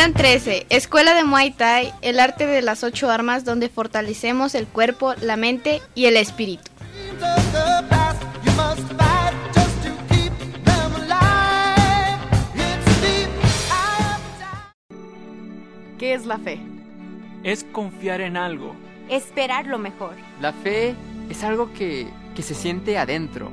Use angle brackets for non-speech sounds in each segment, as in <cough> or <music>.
Clan 13, Escuela de Muay Thai, el arte de las ocho armas donde fortalecemos el cuerpo, la mente y el espíritu. ¿Qué es la fe? Es confiar en algo. Esperar lo mejor. La fe es algo que, que se siente adentro,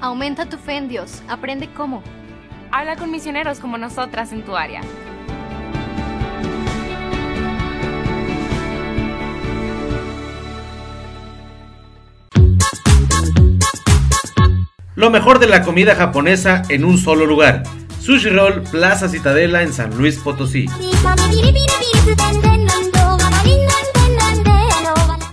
Aumenta tu fe en Dios. Aprende cómo. Habla con misioneros como nosotras en tu área. Lo mejor de la comida japonesa en un solo lugar. Sushi Roll Plaza Citadela en San Luis Potosí.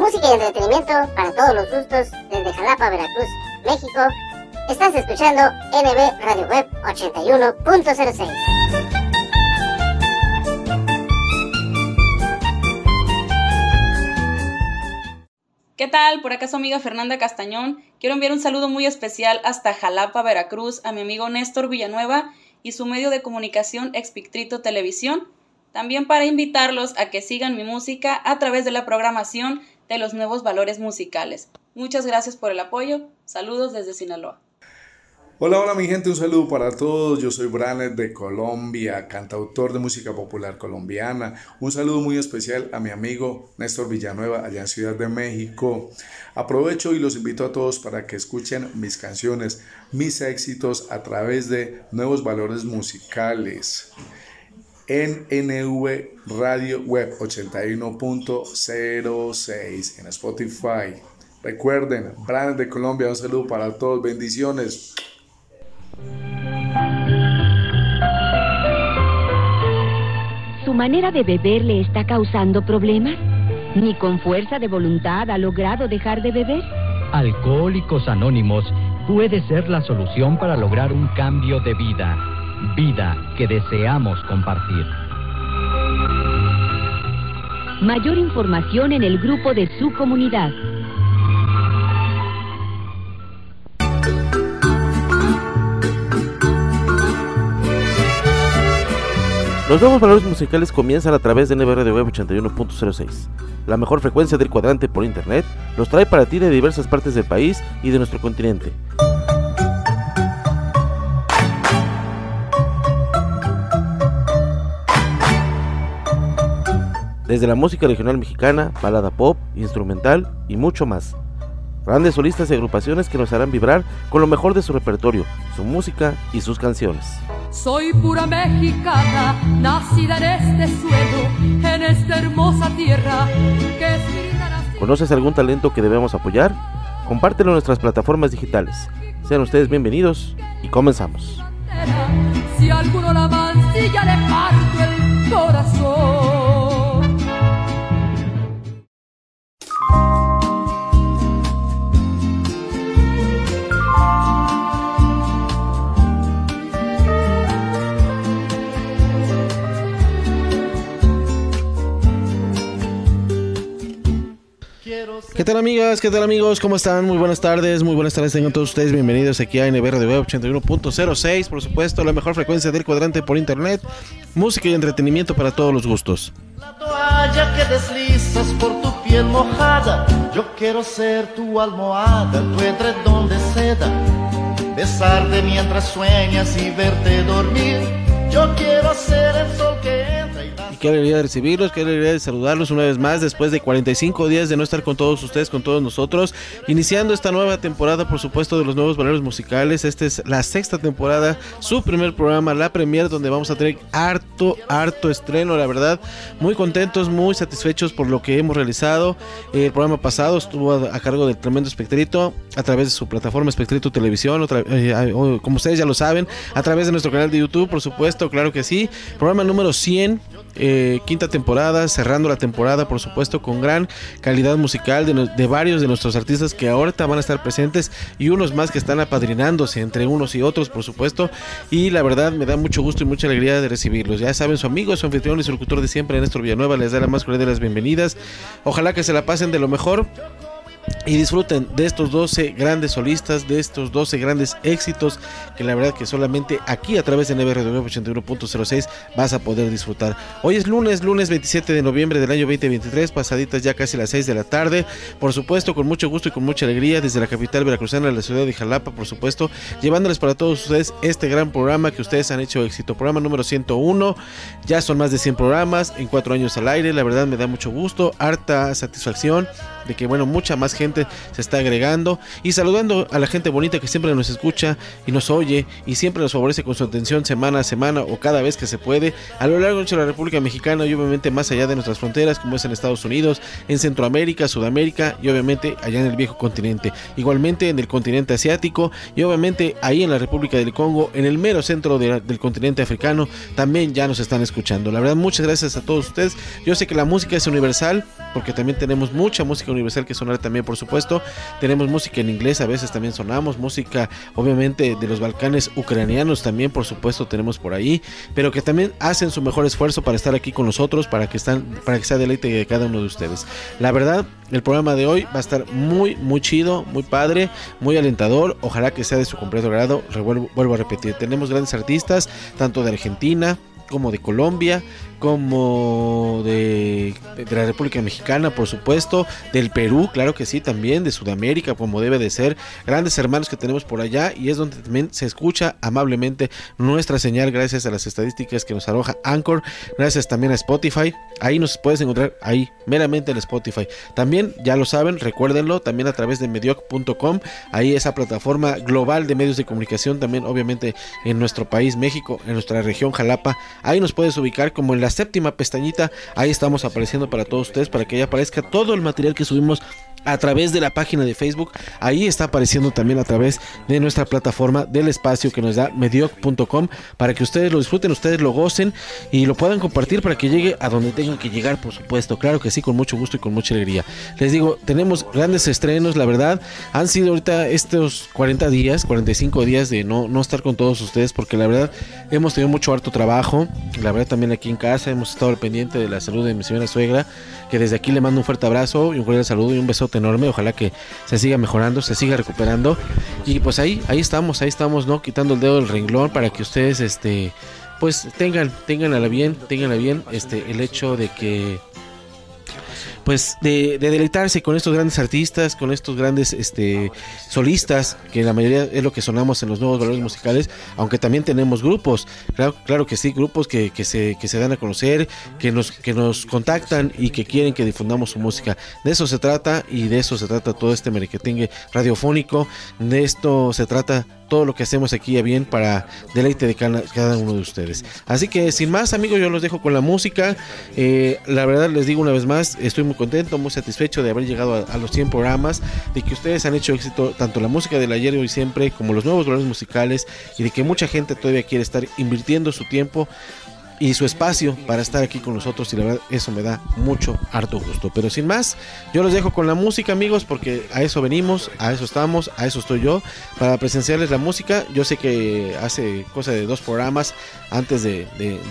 música y entretenimiento para todos los gustos desde Jalapa, Veracruz, México. Estás escuchando NB Radio Web 81.06. ¿Qué tal? Por acá su amiga Fernanda Castañón. Quiero enviar un saludo muy especial hasta Jalapa, Veracruz, a mi amigo Néstor Villanueva y su medio de comunicación Expictrito Televisión. También para invitarlos a que sigan mi música a través de la programación de los nuevos valores musicales. Muchas gracias por el apoyo. Saludos desde Sinaloa. Hola, hola mi gente, un saludo para todos. Yo soy Branet de Colombia, cantautor de música popular colombiana. Un saludo muy especial a mi amigo Néstor Villanueva allá en Ciudad de México. Aprovecho y los invito a todos para que escuchen mis canciones, mis éxitos a través de nuevos valores musicales en NV Radio Web 81.06 en Spotify. Recuerden, Brand de Colombia, un saludo para todos, bendiciones. ¿Su manera de beber le está causando problemas? ¿Ni con fuerza de voluntad ha logrado dejar de beber? Alcohólicos Anónimos puede ser la solución para lograr un cambio de vida vida que deseamos compartir. Mayor información en el grupo de su comunidad. Los nuevos valores musicales comienzan a través de NBR de Web 81.06. La mejor frecuencia del cuadrante por internet los trae para ti de diversas partes del país y de nuestro continente. Desde la música regional mexicana, balada pop, instrumental y mucho más. Grandes solistas y agrupaciones que nos harán vibrar con lo mejor de su repertorio, su música y sus canciones. Soy pura mexicana, nacida en este suelo, en esta hermosa tierra que es ¿Conoces algún talento que debemos apoyar? Compártelo en nuestras plataformas digitales. Sean ustedes bienvenidos y comenzamos. Si alguno la mancilla le parto el corazón. Tal amigas? ¿Qué tal amigos? ¿Cómo están? Muy buenas tardes, muy buenas tardes tengan todos ustedes bienvenidos aquí a NBR de Web 81.06, por supuesto, la mejor frecuencia del cuadrante por internet, música y entretenimiento para todos los gustos. La toalla que deslizas por tu piel mojada, yo quiero ser tu almohada, tu edredón de seda, besarte mientras sueñas y verte dormir, yo quiero ser el sol que qué alegría de recibirlos, qué alegría de saludarlos una vez más después de 45 días de no estar con todos ustedes, con todos nosotros, iniciando esta nueva temporada, por supuesto, de los nuevos valores musicales. Esta es la sexta temporada, su primer programa, la premier, donde vamos a tener harto, harto estreno, la verdad. Muy contentos, muy satisfechos por lo que hemos realizado. El programa pasado estuvo a, cargo del tremendo Espectrito a través de su plataforma Espectrito Televisión, eh, como ustedes ya lo saben, a través de nuestro canal de YouTube, por supuesto, claro que sí. Programa número 100 eh, quinta temporada, cerrando la temporada, por supuesto, con gran calidad musical de, varios de nuestros artistas que ahorita van a estar presentes y unos más que están apadrinándose entre unos y otros, por supuesto. Y la verdad me da mucho gusto y mucha alegría de recibirlos. Ya saben, su amigo, su anfitrión y su locutor de siempre, Néstor Villanueva, les da la más cordial de las bienvenidas. Ojalá que se la pasen de lo mejor y disfruten de estos 12 grandes solistas, de estos 12 grandes éxitos que la verdad que solamente aquí a través de NBR 81.06 vas a poder disfrutar. Hoy es lunes, lunes 27 de noviembre del año 2023, pasaditas ya casi las 6 de la tarde, por supuesto con mucho gusto y con mucha alegría desde la capital veracruzana la ciudad de Jalapa, por supuesto, llevándoles para todos ustedes este gran programa que ustedes han hecho éxito, programa número 101, ya son más de 100 programas en 4 años al aire, la verdad me da mucho gusto, harta satisfacción de que bueno, mucha más gente se está agregando y saludando a la gente bonita que siempre nos escucha y nos oye y siempre nos favorece con su atención semana a semana o cada vez que se puede a lo largo de la República Mexicana y obviamente más allá de nuestras fronteras como es en Estados Unidos, en Centroamérica, Sudamérica y obviamente allá en el viejo continente, igualmente en el continente asiático y obviamente ahí en la República del Congo, en el mero centro del continente africano, también ya nos están escuchando. La verdad, muchas gracias a todos ustedes. Yo sé que la música es universal porque también tenemos mucha música universal que sonar también, por supuesto. Tenemos música en inglés, a veces también sonamos, música obviamente de los Balcanes ucranianos también, por supuesto, tenemos por ahí, pero que también hacen su mejor esfuerzo para estar aquí con nosotros, para que están, para que sea deleite de cada uno de ustedes. La verdad, el programa de hoy va a estar muy, muy chido, muy padre, muy alentador. Ojalá que sea de su completo grado. vuelvo a repetir, tenemos grandes artistas, tanto de Argentina, como de Colombia, como de, la República Mexicana, por supuesto, del Perú, claro que sí, también, de Sudamérica, como debe de ser, grandes hermanos que tenemos por allá y es donde también se escucha amablemente nuestra señal gracias a las estadísticas que nos arroja Anchor, gracias también a Spotify, ahí nos puedes encontrar ahí, meramente en Spotify. También, ya lo saben, recuérdenlo, también a través de medioc.com, ahí esa plataforma global de medios de comunicación, también obviamente en nuestro país, México, en nuestra región Jalapa, ahí nos puedes ubicar como en la séptima pestañita, ahí estamos apareciendo para todos ustedes, para que ya aparezca todo el material que subimos a través de la página de Facebook. Ahí está apareciendo también a través de nuestra plataforma del espacio que nos da medioc.com para que ustedes lo disfruten, ustedes lo gocen y lo puedan compartir para que llegue a donde tengan que llegar, por supuesto. Claro que sí, con mucho gusto y con mucha alegría. Les digo, tenemos grandes estrenos, la verdad. Han sido ahorita estos 40 días, 45 días de no, no estar con todos ustedes porque la verdad hemos tenido mucho harto trabajo. La verdad también aquí en casa hemos estado al pendiente de la salud de mi señora suegra, que desde aquí le mando un fuerte abrazo y un cordial saludo y un enorme. Ojalá que se siga mejorando, se siga recuperando. Y pues ahí, ahí estamos, ahí estamos, ¿no? Quitando el dedo del renglón para que ustedes, este pues tengan, tengan a la bien, tengan a bien este el hecho de que pues de, deleitarse con estos grandes artistas, con estos grandes este, solistas, que la mayoría es lo que sonamos en los nuevos valores musicales, aunque también tenemos grupos, claro, que sí, grupos que, se, que se dan a conocer, que nos, que nos contactan y que quieren que difundamos su música. De eso se trata y de eso se trata todo este merequetengue radiofónico, de esto se trata todo lo que hacemos aquí a bien para deleite de cada, uno de ustedes. Así que sin más amigos, yo los dejo con la música. Eh, la verdad les digo una vez más, estoy muy contento, muy satisfecho de haber llegado a, los 100 programas, de que ustedes han hecho éxito tanto la música del ayer y hoy siempre como los nuevos valores musicales y de que mucha gente todavía quiere estar invirtiendo su tiempo y su espacio para estar aquí con nosotros y la verdad eso me da mucho harto gusto. Pero sin más, yo los dejo con la música amigos porque a eso venimos, a eso estamos, a eso estoy yo, para presenciarles la música. Yo sé que hace cosa de dos programas antes de,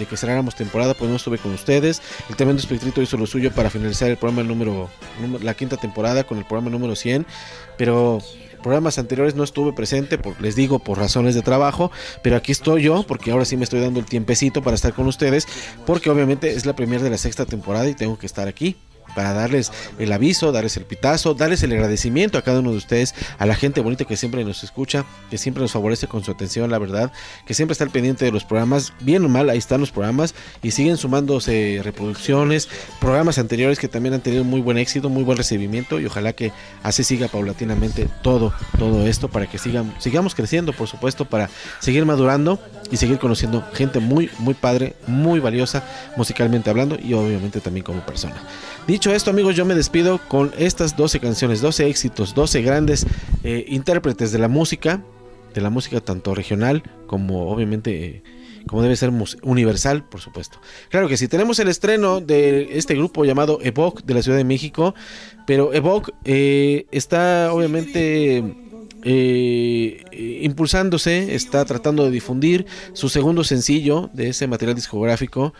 que cerráramos temporada pues no estuve con ustedes. El tremendo espectrito hizo lo suyo para finalizar el programa número, la quinta temporada con el programa número 100, pero programas anteriores no estuve presente, por, les digo, por razones de trabajo, pero aquí estoy yo, porque ahora sí me estoy dando el tiempecito para estar con ustedes, porque obviamente es la primera de la sexta temporada y tengo que estar aquí para darles el aviso, darles el pitazo, darles el agradecimiento a cada uno de ustedes, a la gente bonita que siempre nos escucha, que siempre nos favorece con su atención, la verdad, que siempre está al pendiente de los programas, bien o mal, ahí están los programas y siguen sumándose reproducciones, programas anteriores que también han tenido muy buen éxito, muy buen recibimiento y ojalá que así siga paulatinamente todo, todo esto para que sigan, sigamos creciendo, por supuesto, para seguir madurando y seguir conociendo gente muy, muy padre, muy valiosa musicalmente hablando y obviamente también como persona. Dicho esto, amigos, yo me despido con estas 12 canciones, 12 éxitos, 12 grandes eh, intérpretes de la música, de la música tanto regional como obviamente... Eh, como debe ser universal, por supuesto. Claro que sí, tenemos el estreno de este grupo llamado Evoque de la Ciudad de México, pero Evoque eh, está obviamente impulsándose, está tratando de difundir su segundo sencillo de ese material discográfico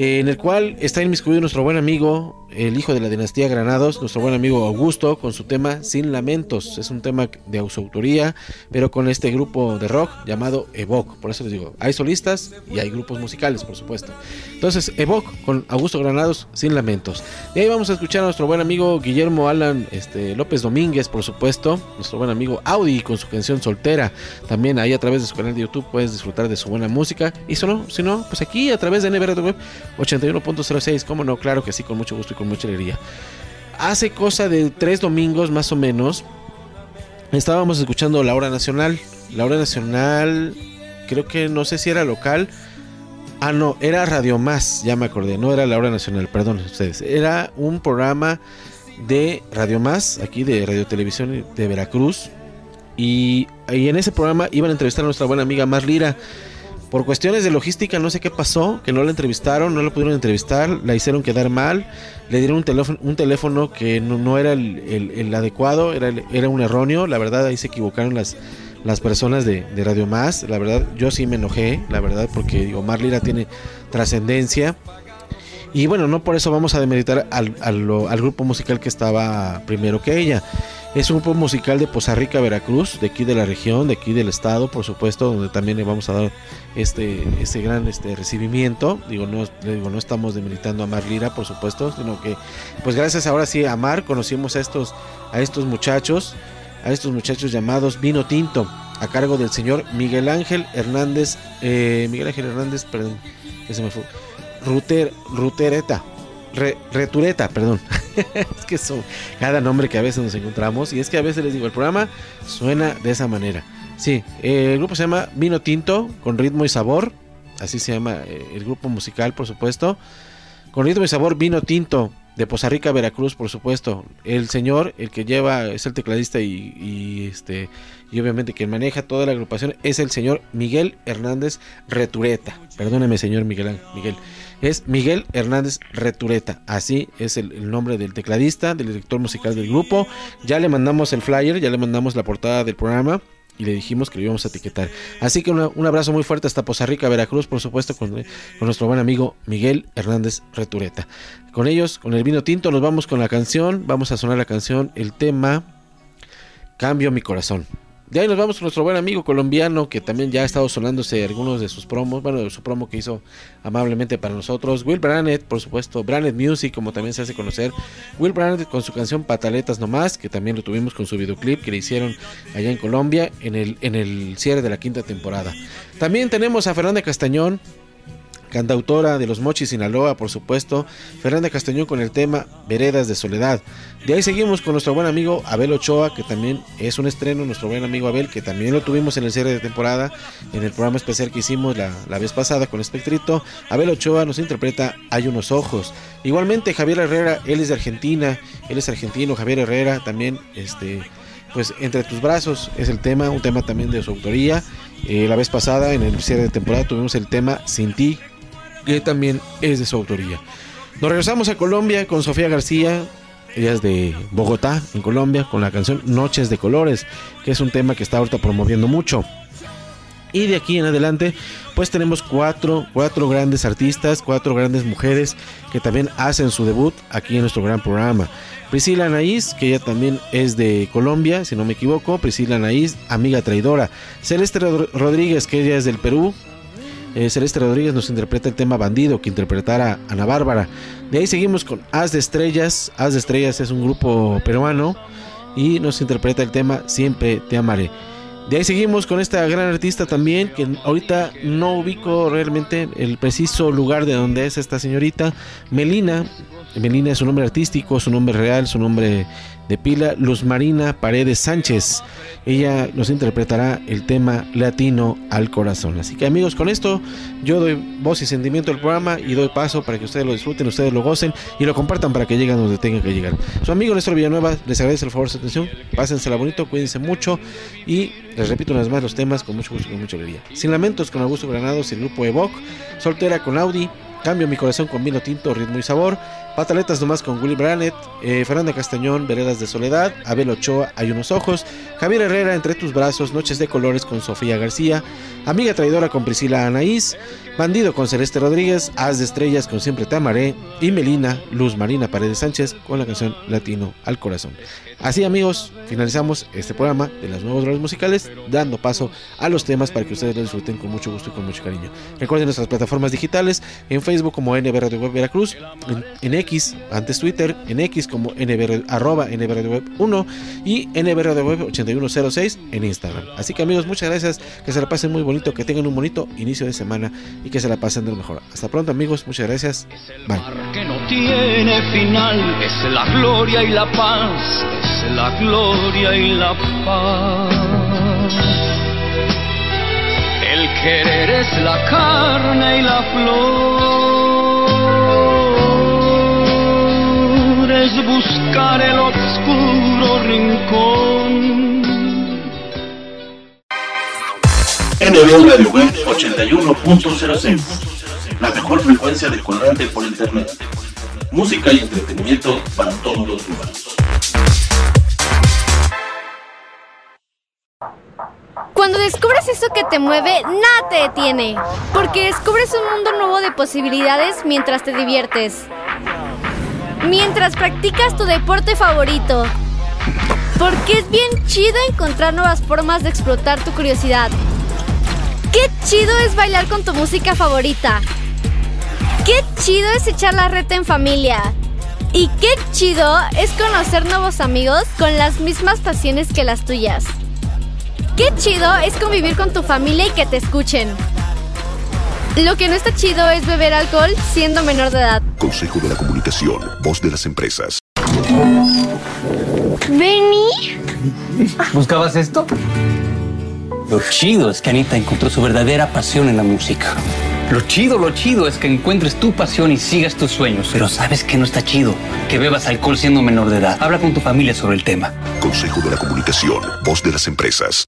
en el cual está inmiscuido nuestro buen amigo, el hijo de la dinastía Granados, nuestro buen amigo Augusto, con su tema Sin Lamentos. Es un tema de autoría, pero con este grupo de rock llamado Evoque. Por eso les digo, hay solistas y hay grupos musicales, por supuesto. Entonces, Evoque con Augusto Granados, Sin Lamentos. Y ahí vamos a escuchar a nuestro buen amigo Guillermo Alan este, López Domínguez, por supuesto. Nuestro buen amigo Audi con su canción Soltera. También ahí a través de su canal de YouTube puedes disfrutar de su buena música. Y solo, si no, pues aquí a través de NBR Web 81.06, cómo no, claro que sí, con mucho gusto y con mucha alegría. Hace cosa de tres domingos más o menos, estábamos escuchando la hora nacional. La hora nacional, creo que no sé si era local. Ah, no, era Radio Más, ya me acordé, no era la hora nacional, perdón ustedes. Era un programa de Radio Más, aquí de Radio Televisión de Veracruz. Y, en ese programa iban a entrevistar a nuestra buena amiga Mar Lira. Por cuestiones de logística, no sé qué pasó, que no la entrevistaron, no la pudieron entrevistar, la hicieron quedar mal, le dieron un teléfono, un teléfono que no, era el, adecuado, era, era un erróneo, la verdad ahí se equivocaron las, las personas de, Radio Más, la verdad yo sí me enojé, la verdad, porque digo, Marlira tiene trascendencia. Y bueno, no por eso vamos a demeritar al, al grupo musical que estaba primero que ella. Es un grupo musical de Poza Rica, Veracruz, de aquí de la región, de aquí del estado, por supuesto, donde también le vamos a dar este, este gran este recibimiento. Digo, no, digo, no estamos demeritando a Mar Lira, por supuesto, sino que, pues gracias ahora sí a Mar conocimos a estos, a estos muchachos, a estos muchachos llamados Vino Tinto, a cargo del señor Miguel Ángel Hernández, eh, Miguel Ángel Hernández, perdón, ese me fue, Ruter, Rutereta retureta, perdón. <laughs> <laughs> es que son cada nombre que a veces nos encontramos. Y es que a veces les digo, el programa suena de esa manera. Sí, el grupo se llama Vino Tinto, con ritmo y sabor. Así se llama eh, el grupo musical, por supuesto. Con ritmo y sabor, Vino Tinto, de Poza Rica, Veracruz, por supuesto. El señor, el que lleva, es el tecladista y, este y obviamente quien maneja toda la agrupación es el señor Miguel Hernández Retureta. Perdóneme, señor. Miguel es Miguel Hernández Retureta. Así es el, nombre del tecladista, del director musical del grupo. Ya le mandamos el flyer, ya le mandamos la portada del programa y le dijimos que lo íbamos a etiquetar. Así que un abrazo muy fuerte hasta Poza Rica, Veracruz, por supuesto, con, con, nuestro buen amigo Miguel Hernández Retureta. Con ellos, con el vino tinto, nos vamos con la canción. Vamos a sonar la canción, el tema Cambio mi corazón. De ahí nos vamos con nuestro buen amigo colombiano que también ya ha estado sonándose algunos de sus promos, bueno, de su promo que hizo amablemente para nosotros. Will Brandt, por supuesto, Brandt Music, como también se hace conocer. Will Brandt con su canción Pataletas Nomás, que también lo tuvimos con su videoclip que le hicieron allá en Colombia en el, en el cierre de la quinta temporada. También tenemos a Fernanda Castañón, cantautora de Los Mochis Sinaloa, por supuesto, Fernanda Castañón con el tema Veredas de Soledad. De ahí seguimos con nuestro buen amigo Abel Ochoa, que también es un estreno, nuestro buen amigo Abel, que también lo tuvimos en el cierre de temporada, en el programa especial que hicimos la, la vez pasada con Espectrito. Abel Ochoa nos interpreta Hay unos ojos. Igualmente Javier Herrera, él es de Argentina, él es argentino, Javier Herrera también, este, pues entre tus brazos es el tema, un tema también de su autoría. Eh, la vez pasada en el cierre de temporada tuvimos el tema Sin ti, que también es de su autoría. Nos regresamos a Colombia con Sofía García, ella es de Bogotá, en Colombia, con la canción Noches de Colores, que es un tema que está ahorita promoviendo mucho. Y de aquí en adelante, pues tenemos cuatro, cuatro grandes artistas, cuatro grandes mujeres que también hacen su debut aquí en nuestro gran programa. Priscila Anaís, que ella también es de Colombia, si no me equivoco. Priscila Anaís, amiga traidora. Celeste Rodríguez, que ella es del Perú. Eh, Celeste Rodríguez nos interpreta el tema Bandido, que interpretara Ana Bárbara. De ahí seguimos con Haz de Estrellas. Haz de Estrellas es un grupo peruano y nos interpreta el tema Siempre te amaré. De ahí seguimos con esta gran artista también, que ahorita no ubico realmente el preciso lugar de donde es esta señorita, Melina. Melina es su nombre artístico, su nombre real, su nombre de pila, Luz Marina Paredes Sánchez. Ella nos interpretará el tema latino al corazón. Así que amigos, con esto yo doy voz y sentimiento al programa y doy paso para que ustedes lo disfruten, ustedes lo gocen y lo compartan para que lleguen donde tengan que llegar. Su amigo Néstor Villanueva les agradece el favor de su atención. Pásensela bonito, cuídense mucho y les repito una vez más los temas con mucho gusto y con mucha alegría. Sin lamentos con Augusto Granados y el grupo Evoc. Soltera con Audi. Cambio mi corazón con vino tinto, ritmo y sabor. Pataletas nomás con Willy Brandt, eh, Fernanda Castañón, Veredas de Soledad, Abel Ochoa, Hay unos ojos, Javier Herrera, Entre tus brazos, Noches de colores con Sofía García, Amiga traidora con Priscila Anaís, Bandido con Celeste Rodríguez, Haz de estrellas con Siempre te amaré y Melina, Luz Marina Paredes Sánchez con la canción Latino al corazón. Así amigos, finalizamos este programa de las nuevos roles musicales, dando paso a los temas para que ustedes lo disfruten con mucho gusto y con mucho cariño. Recuerden nuestras plataformas digitales, en Facebook como NB Radio Web Veracruz, en, en X, antes Twitter, en X como NB, arroba NB Radio Web 1 y NB Radio Web 8106 en Instagram. Así que amigos, muchas gracias, que se la pasen muy bonito, que tengan un bonito inicio de semana y que se la pasen de lo mejor. Hasta pronto amigos, muchas gracias. Bye. que no tiene final, es la gloria y la paz, es la gloria y la paz. El querer es la carne y la flor, es buscar el oscuro rincón. NB Radio Web 81.06 La mejor frecuencia de colorante por internet. Música y entretenimiento para todos los humanos. Cuando descubres eso que te mueve, nada te detiene. Porque descubres un mundo nuevo de posibilidades mientras te diviertes. Mientras practicas tu deporte favorito. Porque es bien chido encontrar nuevas formas de explotar tu curiosidad. Qué chido es bailar con tu música favorita. Qué chido es echar la reta en familia. Y qué chido es conocer nuevos amigos con las mismas pasiones que las tuyas. Qué chido es convivir con tu familia y que te escuchen. Lo que no está chido es beber alcohol siendo menor de edad. Consejo de la Comunicación, voz de las empresas. Vení. ¿Buscabas esto? Lo chido es que Anita encontró su verdadera pasión en la música. Lo chido, lo chido es que encuentres tu pasión y sigas tus sueños. Pero ¿sabes que no está chido? Que bebas alcohol siendo menor de edad. Habla con tu familia sobre el tema. Consejo de la Comunicación, voz de las empresas.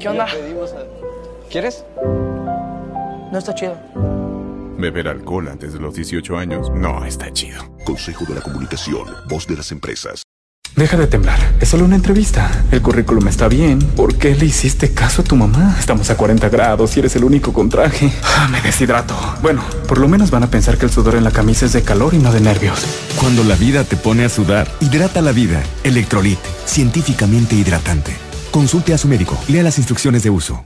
¿Qué onda? ¿Quieres? No está chido. Beber alcohol antes de los 18 años no está chido. Consejo de la Comunicación, voz de las empresas. Deja de temblar, es solo una entrevista. El currículum está bien. ¿Por qué le hiciste caso a tu mamá? Estamos a 40 grados y eres el único con traje. Ah, me deshidrato. Bueno, por lo menos van a pensar que el sudor en la camisa es de calor y no de nervios. Cuando la vida te pone a sudar, hidrata la vida. Electrolit, científicamente hidratante. Consulte a su médico. Lea las instrucciones de uso.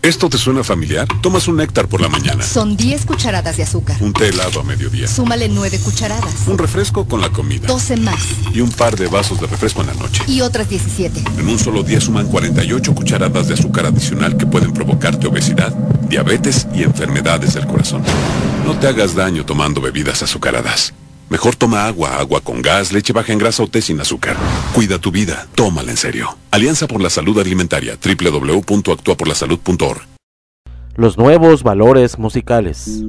¿Esto te suena familiar? Tomas un néctar por la mañana. Son 10 cucharadas de azúcar. Un té helado a mediodía. Súmale 9 cucharadas. Un refresco con la comida. 12 más. Y un par de vasos de refresco en la noche. Y otras 17. En un solo día suman 48 cucharadas de azúcar adicional que pueden provocarte obesidad, diabetes y enfermedades del corazón. No te hagas daño tomando bebidas azucaradas. Mejor toma agua, agua con gas, leche baja en grasa o té sin azúcar. Cuida tu vida, tómala en serio. Alianza por la Salud Alimentaria, www.actuaporlasalud.org. Los nuevos valores musicales.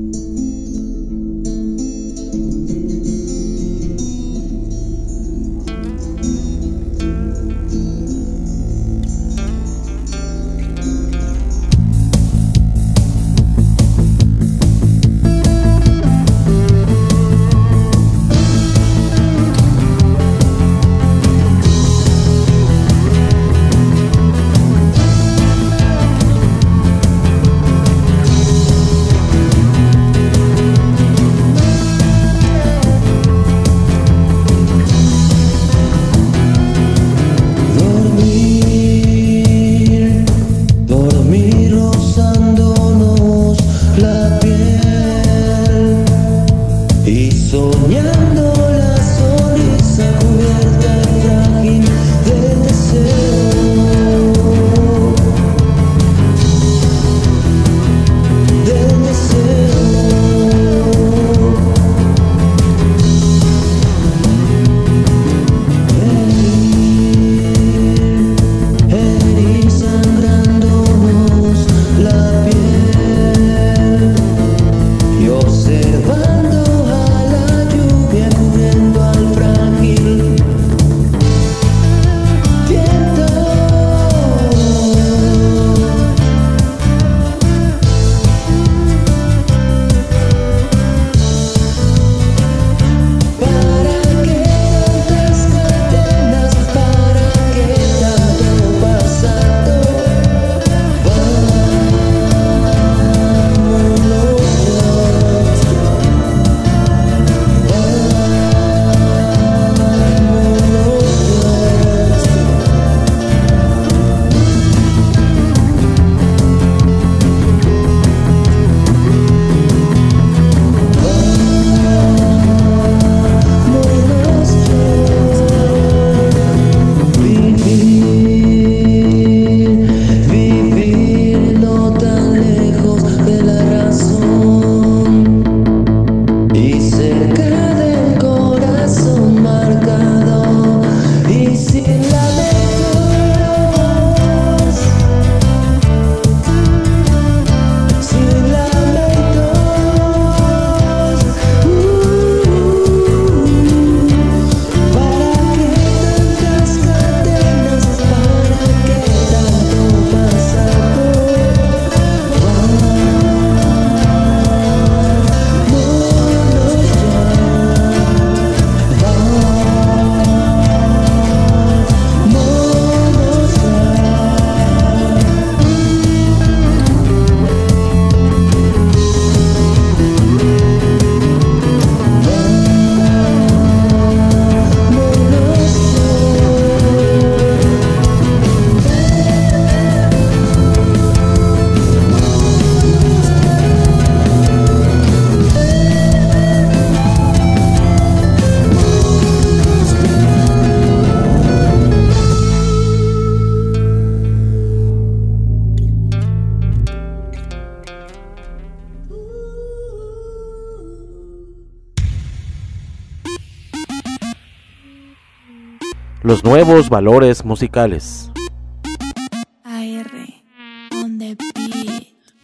Nuevos valores musicales.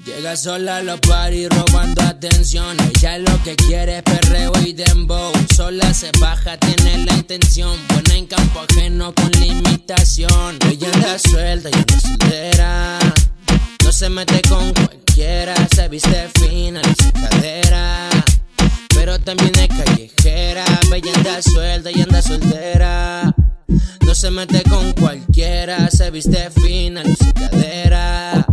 Llega sola a los party robando atención. Ella lo que quiere es perreo y dembow. Sola se baja, tiene la intención. Buena en campo ajeno no con limitación. Ella anda suelta y anda soltera. No se mete con cualquiera, se viste fina, luce cadera. Pero también es callejera, bella anda suelta y anda soltera. No se mete con cualquiera, se viste fina, luce cadera.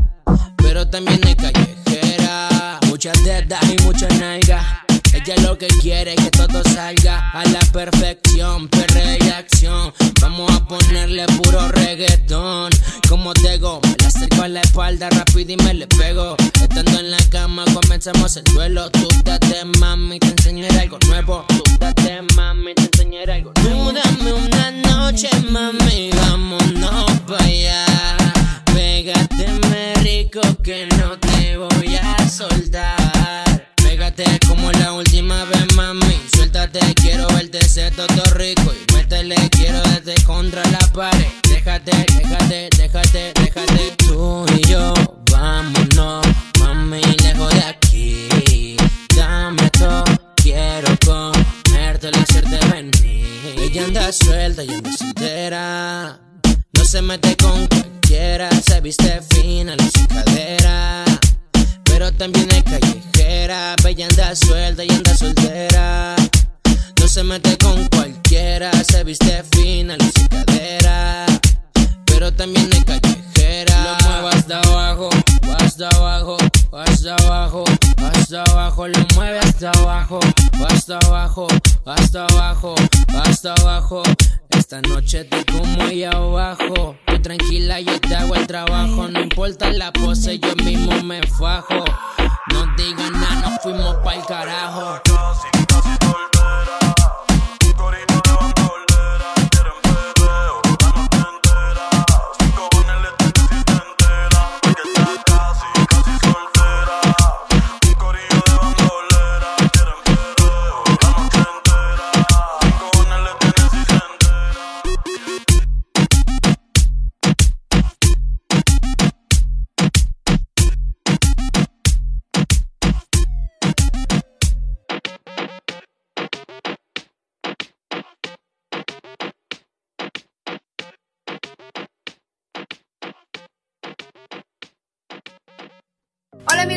Pero también es callejera. Mucha teta y mucha nalga. Ella lo que quiere es que todo salga a la perfección, perre y acción. Vamos a ponerle puro reggaetón. Como tego, me la acerco a la espalda rápido y me le pego. Estando en la cama comenzamos el duelo. Tú date mami, te enseñaré algo nuevo. Tú date mami, te enseñaré algo nuevo. Tú dame una noche mami, vámonos para allá. Pégateme rico que no te voy a soltar. Pégate como la última vez, mami. Suéltate, quiero verte ser todo rico. Y métele, quiero darte contra la pared. Déjate, déjate, déjate, déjate. Tú y yo, vámonos, mami, lejos de aquí. Dame todo, quiero comértelo, hacerte venir. Ella anda suelta y anda soltera. No se mete con cualquiera, se viste fina, luce cadera. Pero también es callejera, bella anda suelta y anda soltera. No se mete con cualquiera, se viste fina, luce cadera. Pero también es callejera. Lo muevo hasta abajo, hasta abajo, hasta abajo, hasta abajo. Lo mueve hasta abajo, hasta abajo, hasta abajo, hasta abajo. Esta noche te como ahí abajo. Tú tranquila, yo te hago el trabajo. No importa la pose, yo mismo me fajo. No digan nada, nos fuimos pa'l carajo.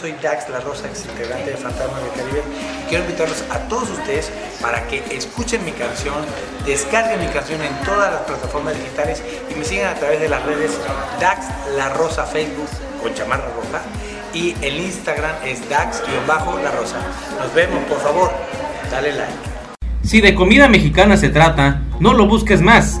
Soy Dax La Rosa, ex integrante de Fantasma del Caribe. Y quiero invitarlos a todos ustedes para que escuchen mi canción, descarguen mi canción en todas las plataformas digitales y me sigan a través de las redes Dax La Rosa Facebook con chamarra roja y el Instagram es Dax-La Rosa. Nos vemos, por favor, dale like. Si de comida mexicana se trata, no lo busques más.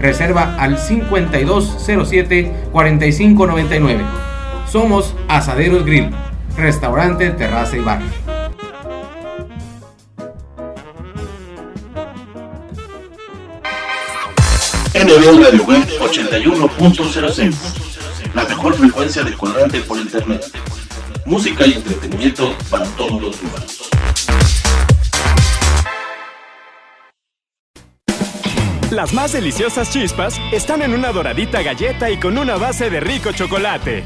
Reserva al 5207-4599. Somos Asaderos Grill, restaurante, terraza y bar. NB Radio Web 81.06 La mejor frecuencia de colorante por internet. Música y entretenimiento para todos los humanos. Las más deliciosas chispas están en una doradita galleta y con una base de rico chocolate.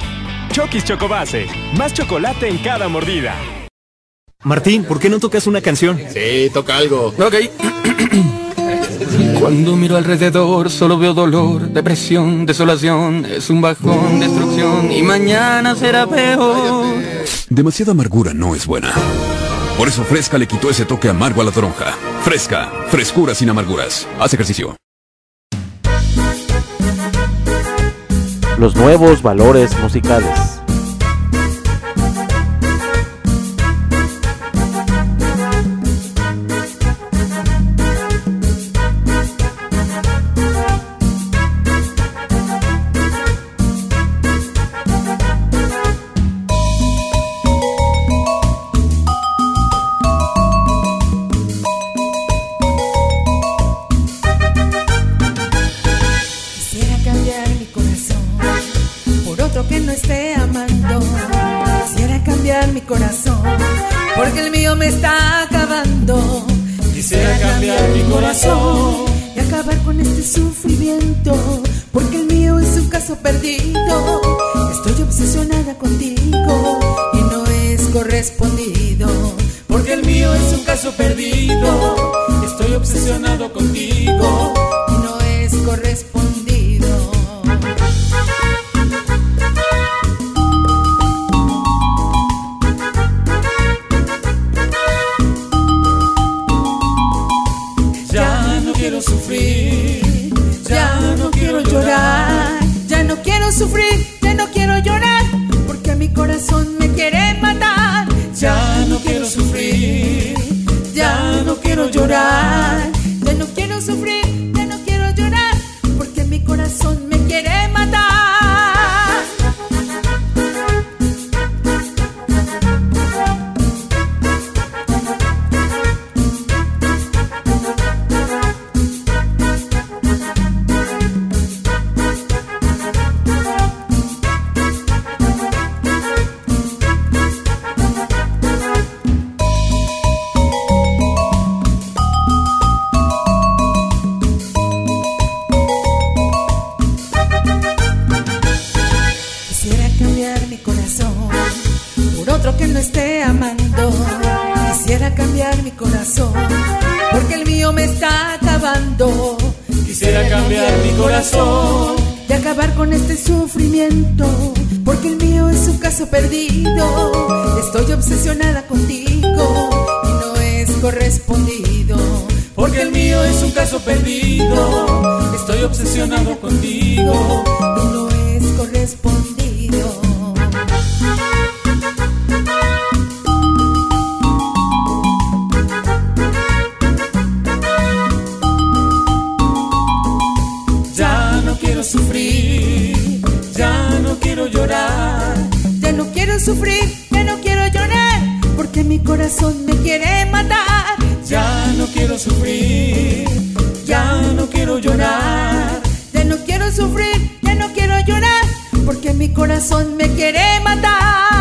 Chokis Chocobase, más chocolate en cada mordida. Martín, ¿por qué no tocas una canción? Sí, toca algo. Ok. Cuando miro alrededor solo veo dolor, depresión, desolación, es un bajón, destrucción y mañana será peor. Demasiada amargura no es buena. Por eso Fresca le quitó ese toque amargo a la toronja. Fresca, frescura sin amarguras. Haz ejercicio. Los nuevos valores musicales. Quisiera cambiar mi corazón Y acabar con este sufrimiento porque el mío es un caso perdido. Estoy obsesionada contigo y no es correspondido. porque el mío es un caso perdido. Estoy obsesionado contigo y no sufrir, ya no quiero llorar, porque mi corazón me quiere matar. ya no quiero sufrir, ya no quiero llorar, Ya no quiero sufrir, ya no quiero llorar, porque mi corazón me quiere matar.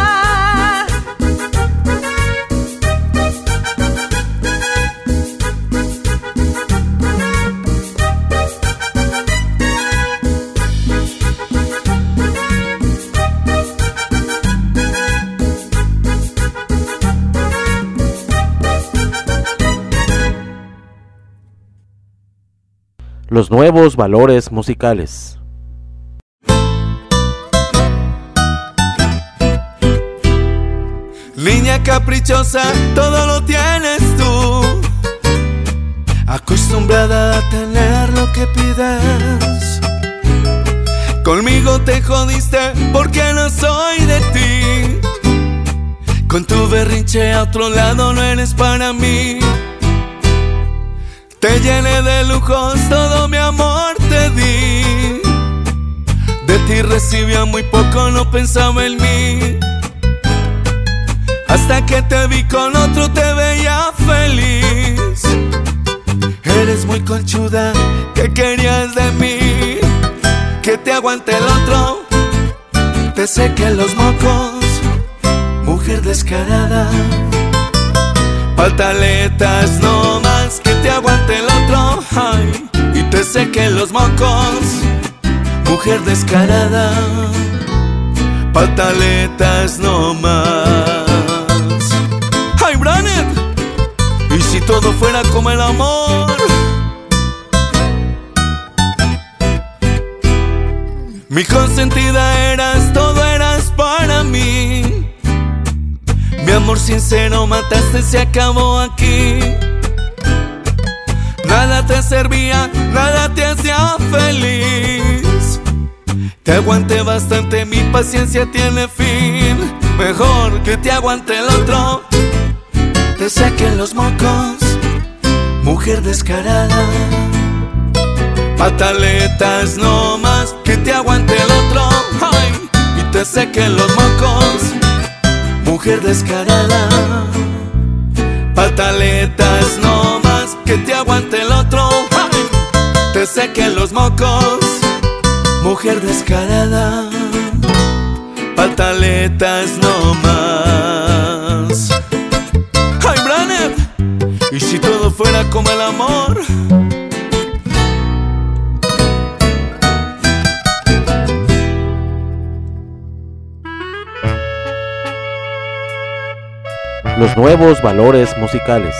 Los nuevos valores musicales. Niña caprichosa, todo lo tienes tú. Acostumbrada a tener lo que pides. Conmigo te jodiste porque no soy de ti. Con tu berrinche a otro lado no eres para mí. Te llené de lujos, todo mi amor te di. De ti recibía muy poco, no pensaba en mí. Hasta que te vi con otro te veía feliz. Eres muy conchuda, ¿qué querías de mí? Que te aguante el otro, te seque los mocos, mujer descarada. Pataletas no que los mocos, mujer descarada, pataletas no más. ¡Ay, Branet! ¿Y si todo fuera como el amor? Mi consentida eras, todo eras para mí. Mi amor sincero mataste, se acabó aquí. Nada te servía, nada te hacía feliz. Te aguanté bastante, mi paciencia tiene fin. Mejor que te aguante el otro. Te saquen los mocos, mujer descarada. Pataletas no más, que te aguante el otro. Ay, y te sequen los mocos, mujer descarada. Pataletas no más, que te aguante sequen los mocos, mujer descarada. Pataletas no más. Ay, Branner, y si todo fuera como el amor. Los nuevos valores musicales.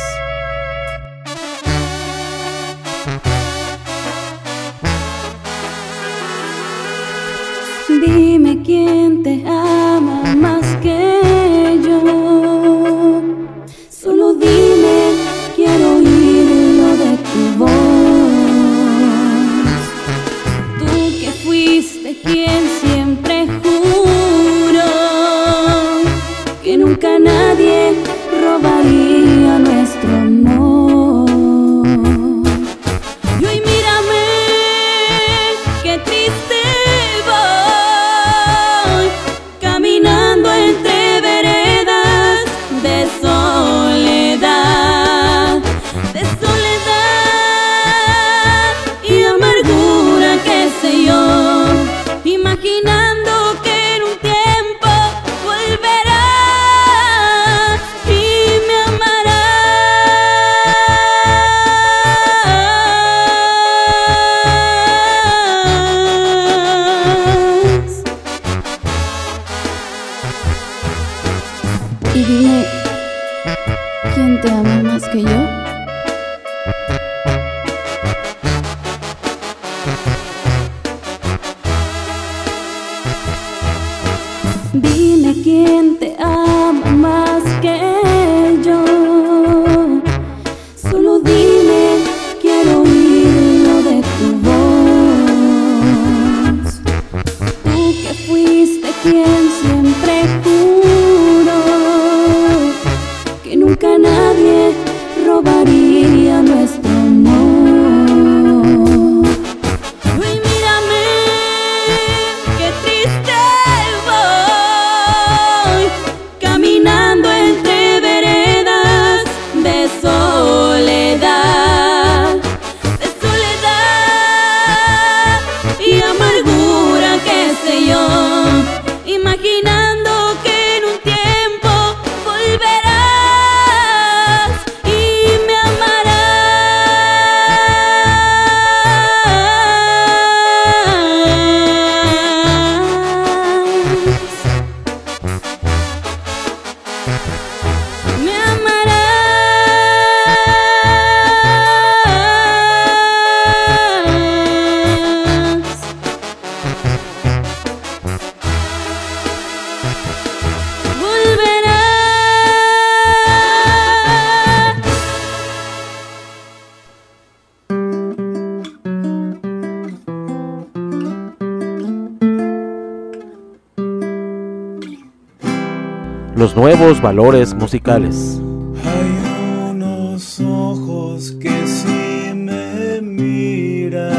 Los nuevos valores musicales. Hay unos ojos que si me miran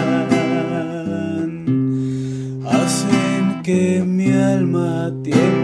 hacen que mi alma tiemble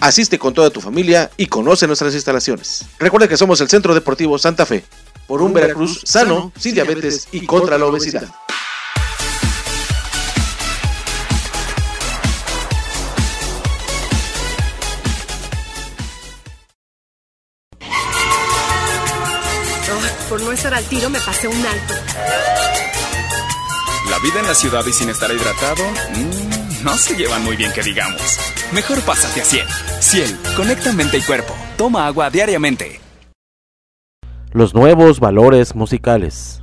Asiste con toda tu familia y conoce nuestras instalaciones. Recuerda que somos el Centro Deportivo Santa Fe, por un Veracruz sano, sin diabetes y contra la obesidad. por no estar al tiro me pasé un alto. La vida en la ciudad y sin estar hidratado, mmm, no se llevan muy bien que digamos. Mejor pásate a Ciel. Ciel, conecta mente y cuerpo. Toma agua diariamente. Los nuevos valores musicales.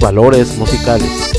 Valores musicales.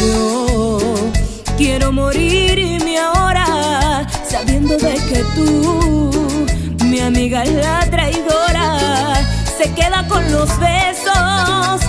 Yo quiero morirme ahora sabiendo de que tú, mi amiga es la traidora, se queda con los besos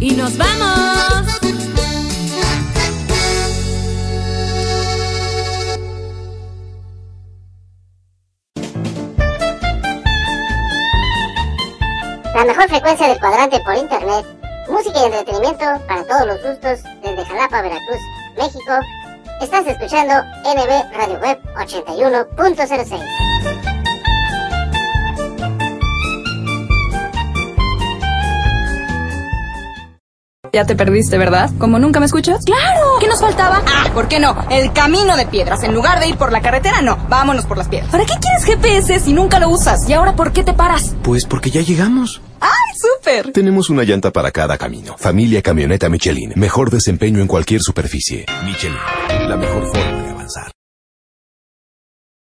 Y nos vamos. La mejor frecuencia del cuadrante por internet, música y entretenimiento para todos los gustos desde Jalapa, Veracruz, México. Estás escuchando NB Radio Web 81.06. Ya te perdiste, ¿verdad? ¿Como nunca me escuchas? ¡Claro! ¿Qué nos faltaba? Ah, ¿por qué no? El camino de piedras. En lugar de ir por la carretera, no. Vámonos por las piedras. ¿Para qué quieres GPS si nunca lo usas? ¿Y ahora por qué te paras? Pues porque ya llegamos. ¡Ay, súper! Tenemos una llanta para cada camino. Familia Camioneta Michelin. Mejor desempeño en cualquier superficie. Michelin. La mejor forma de avanzar.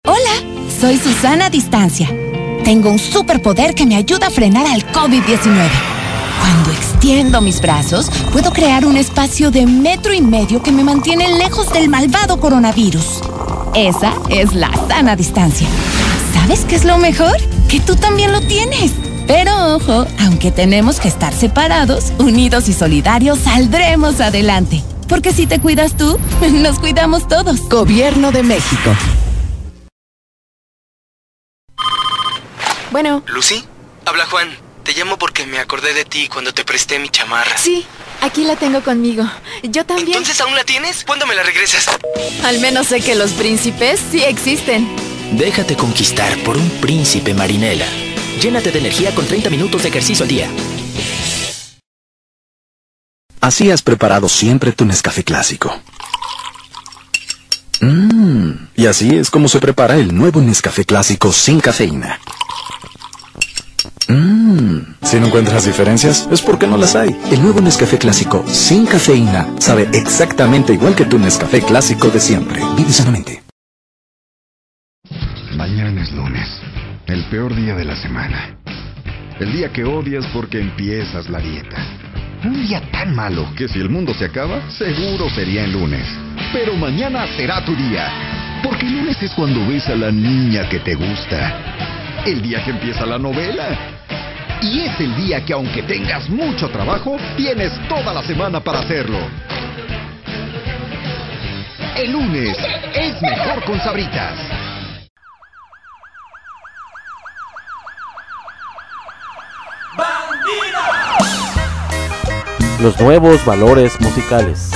Hola, soy Susana Distancia. Tengo un superpoder que me ayuda a frenar al COVID-19. Cuando extiendo mis brazos, puedo crear un espacio de metro y medio que me mantiene lejos del malvado coronavirus. Esa es la sana distancia. ¿Sabes qué es lo mejor? Que tú también lo tienes. Pero ojo, aunque tenemos que estar separados, unidos y solidarios, saldremos adelante. Porque si te cuidas tú, <laughs> nos cuidamos todos. Gobierno de México. Bueno. ¿Lucy? Habla Juan. Te llamo porque me acordé de ti cuando te presté mi chamarra. Sí, aquí la tengo conmigo. Yo también. ¿Entonces aún la tienes? ¿Cuándo me la regresas? Al menos sé que los príncipes sí existen. Déjate conquistar por un príncipe marinela. Llénate de energía con 30 minutos de ejercicio al día. Así has preparado siempre tu Nescafé clásico. Mmm, y así es como se prepara el nuevo Nescafé clásico sin cafeína. Mmm, si no encuentras diferencias, es porque no las hay. El nuevo Nescafé clásico sin cafeína sabe exactamente igual que tu Nescafé clásico de siempre. Vive sanamente. Mañana es lunes, el peor día de la semana. El día que odias porque empiezas la dieta. Un día tan malo que si el mundo se acaba, seguro sería el lunes. Pero mañana será tu día. Porque el lunes es cuando ves a la niña que te gusta. El día que empieza la novela. Y es el día que aunque tengas mucho trabajo, tienes toda la semana para hacerlo. El lunes es mejor con sabritas. Los nuevos valores musicales.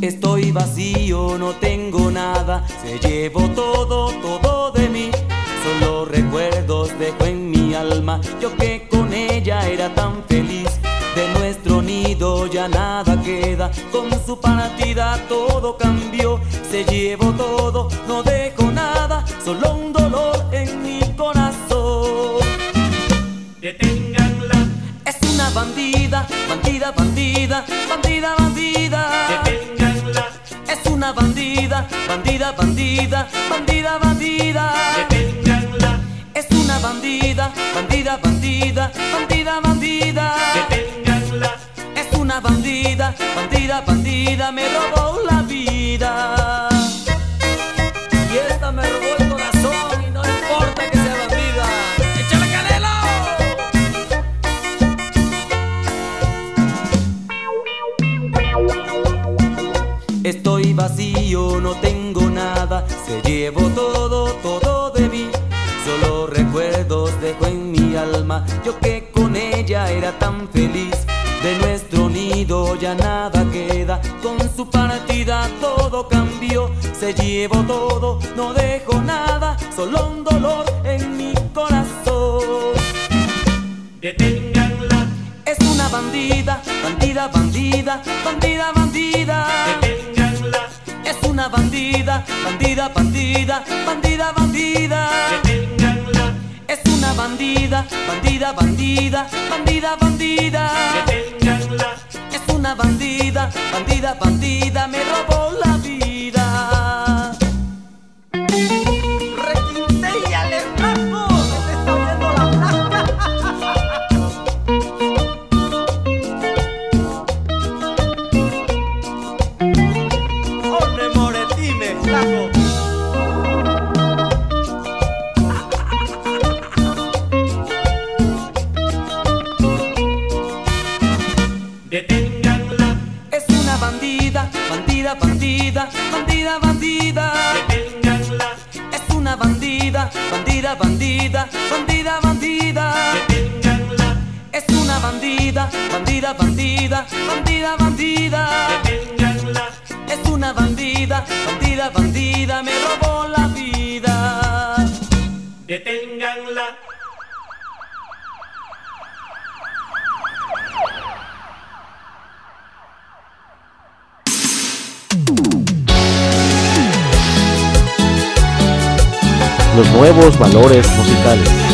Estoy vacío, no tengo nada, se llevó todo, todo de mí. Solo recuerdos dejo en mi alma, yo que con ella era tan feliz. Se llevó todo, no dejo nada, solo un dolor en mi corazón. Deténganla. Es una bandida, bandida, bandida, bandida, bandida. Deténganla. Es una bandida, bandida, bandida, bandida, bandida. Deténganla. Es una bandida, bandida, bandida, bandida, bandida. Deténganla. Es una bandida, bandida, bandida, me robó la feliz. De nuestro nido ya nada queda, con su partida todo cambió. Se llevó todo, no dejo nada, solo un dolor en mi corazón. Deténganla. Es una bandida, bandida, bandida, bandida, bandida. Deténganla. Es una bandida, bandida, bandida, bandida, bandida. Deténganla. Es una bandida, bandida, bandida, bandida, bandida. Deténganla. Es una bandida, bandida, bandida, bandida, bandida, bandida. Es una bandida, bandida, bandida, bandida, bandida. Es una bandida, bandida, bandida, bandida, bandida. Es una bandida, bandida, bandida, me robó la vida. Los nuevos valores musicales.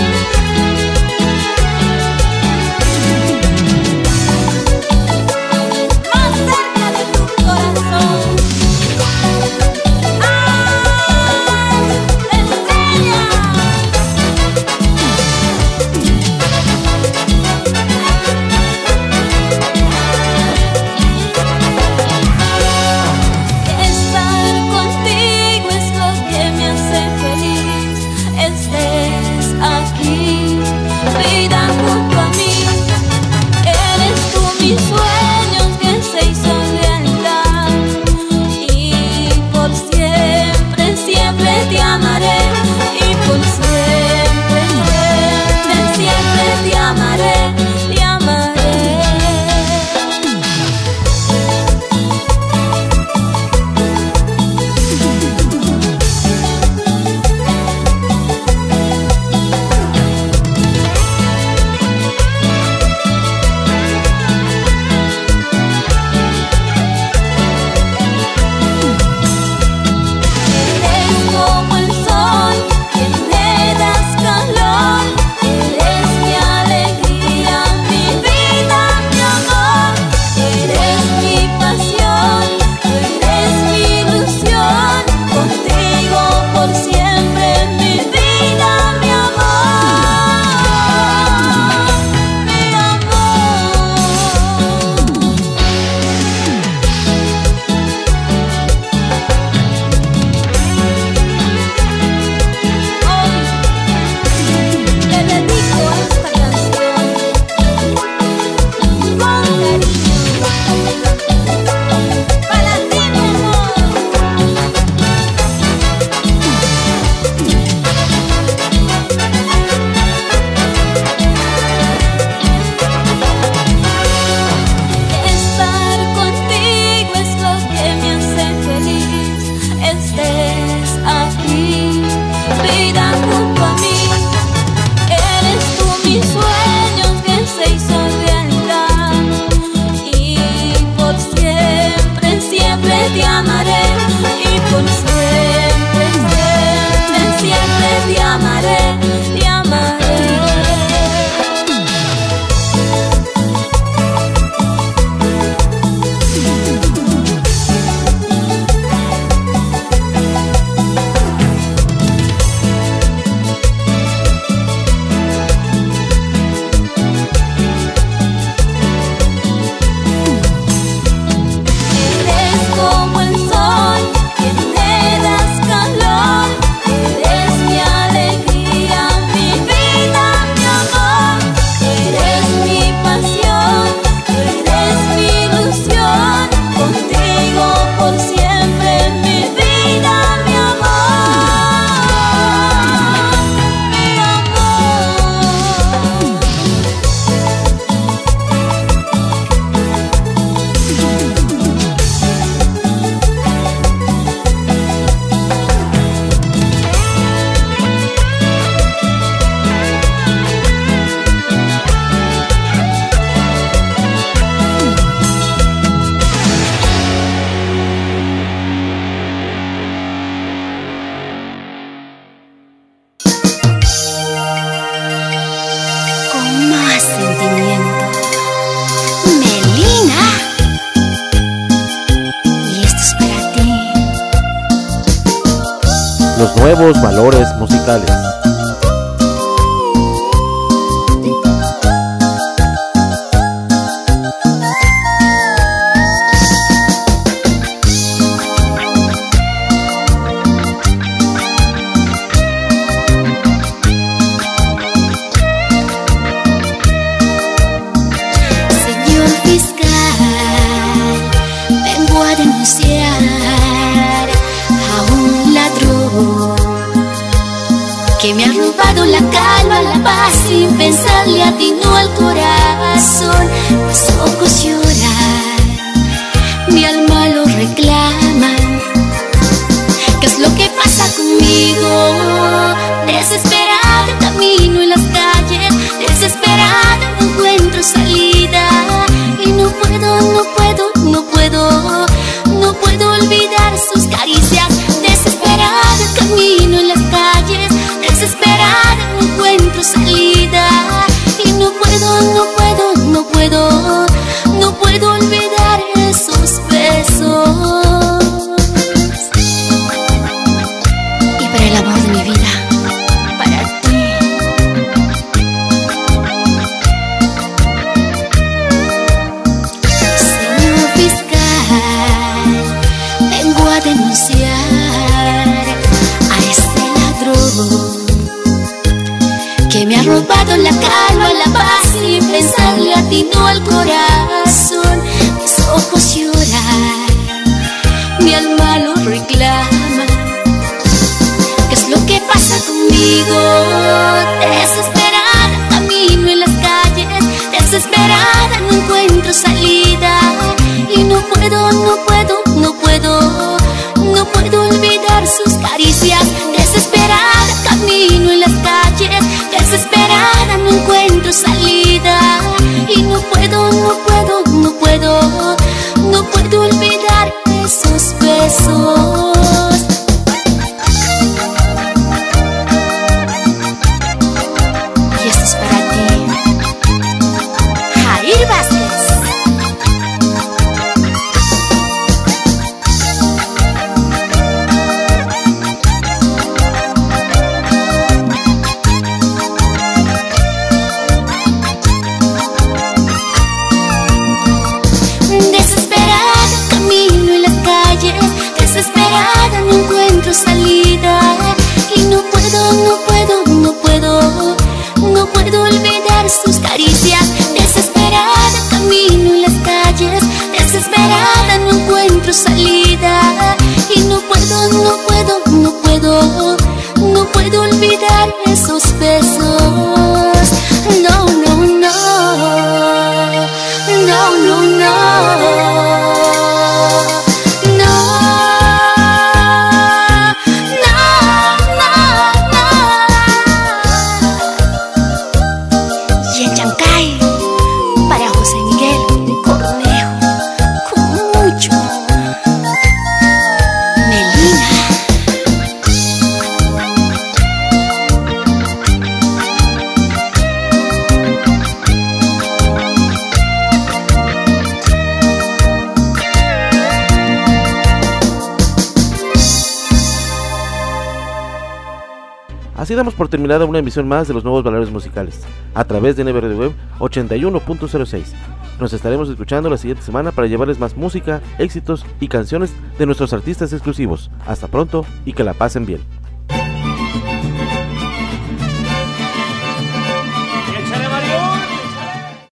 Valores musicales. No puedo, por terminada una emisión más de los nuevos valores musicales, a través de NB Web 81.06. Nos estaremos escuchando la siguiente semana para llevarles más música, éxitos y canciones de nuestros artistas exclusivos. Hasta pronto y que la pasen bien.